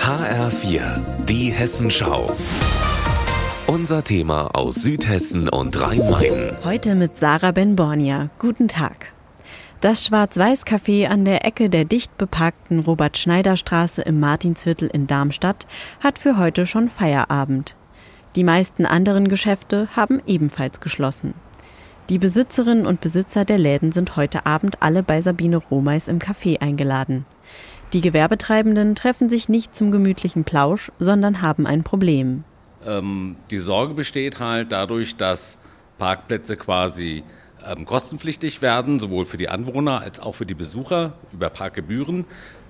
HR4, die Hessenschau. Unser Thema aus Südhessen und Rhein-Main. Heute mit Sarah Ben-Bornia. Guten Tag. Das Schwarz-Weiß-Café an der Ecke der dicht beparkten Robert-Schneider-Straße im Martinsviertel in Darmstadt hat für heute schon Feierabend. Die meisten anderen Geschäfte haben ebenfalls geschlossen. Die Besitzerinnen und Besitzer der Läden sind heute Abend alle bei Sabine Romeis im Café eingeladen. Die Gewerbetreibenden treffen sich nicht zum gemütlichen Plausch, sondern haben ein Problem. Ähm, die Sorge besteht halt dadurch, dass Parkplätze quasi ähm, kostenpflichtig werden, sowohl für die Anwohner als auch für die Besucher über Parkgebühren,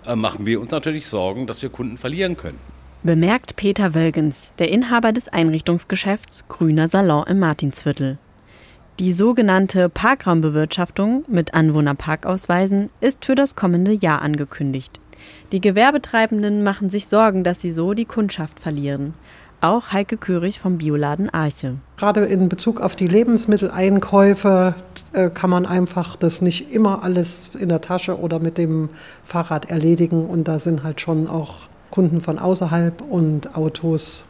äh, machen wir uns natürlich Sorgen, dass wir Kunden verlieren können. Bemerkt Peter Wölgens, der Inhaber des Einrichtungsgeschäfts Grüner Salon im Martinsviertel. Die sogenannte Parkraumbewirtschaftung mit Anwohnerparkausweisen ist für das kommende Jahr angekündigt. Die Gewerbetreibenden machen sich Sorgen, dass sie so die Kundschaft verlieren. Auch Heike Körig vom Bioladen Arche. Gerade in Bezug auf die Lebensmitteleinkäufe äh, kann man einfach das nicht immer alles in der Tasche oder mit dem Fahrrad erledigen. Und da sind halt schon auch Kunden von außerhalb und Autos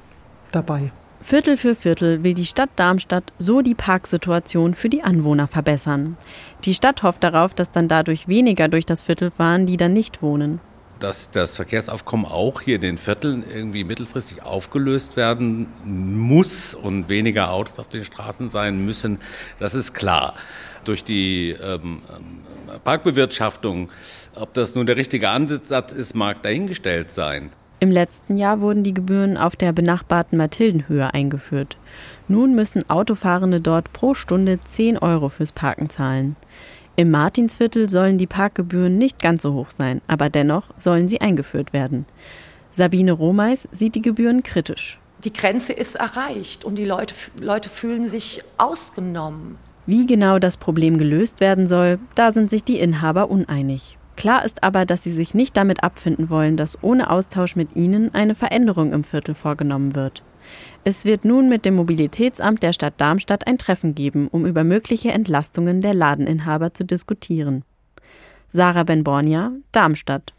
dabei. Viertel für Viertel will die Stadt Darmstadt so die Parksituation für die Anwohner verbessern. Die Stadt hofft darauf, dass dann dadurch weniger durch das Viertel fahren, die dann nicht wohnen. Dass das Verkehrsaufkommen auch hier in den Vierteln irgendwie mittelfristig aufgelöst werden muss und weniger Autos auf den Straßen sein müssen, das ist klar. Durch die ähm, Parkbewirtschaftung, ob das nun der richtige Ansatz ist, mag dahingestellt sein. Im letzten Jahr wurden die Gebühren auf der benachbarten Mathildenhöhe eingeführt. Nun müssen Autofahrende dort pro Stunde 10 Euro fürs Parken zahlen. Im Martinsviertel sollen die Parkgebühren nicht ganz so hoch sein, aber dennoch sollen sie eingeführt werden. Sabine Romeis sieht die Gebühren kritisch. Die Grenze ist erreicht und die Leute, Leute fühlen sich ausgenommen. Wie genau das Problem gelöst werden soll, da sind sich die Inhaber uneinig. Klar ist aber, dass sie sich nicht damit abfinden wollen, dass ohne Austausch mit ihnen eine Veränderung im Viertel vorgenommen wird. Es wird nun mit dem Mobilitätsamt der Stadt Darmstadt ein Treffen geben, um über mögliche Entlastungen der Ladeninhaber zu diskutieren. Sarah Ben-Bornia, Darmstadt.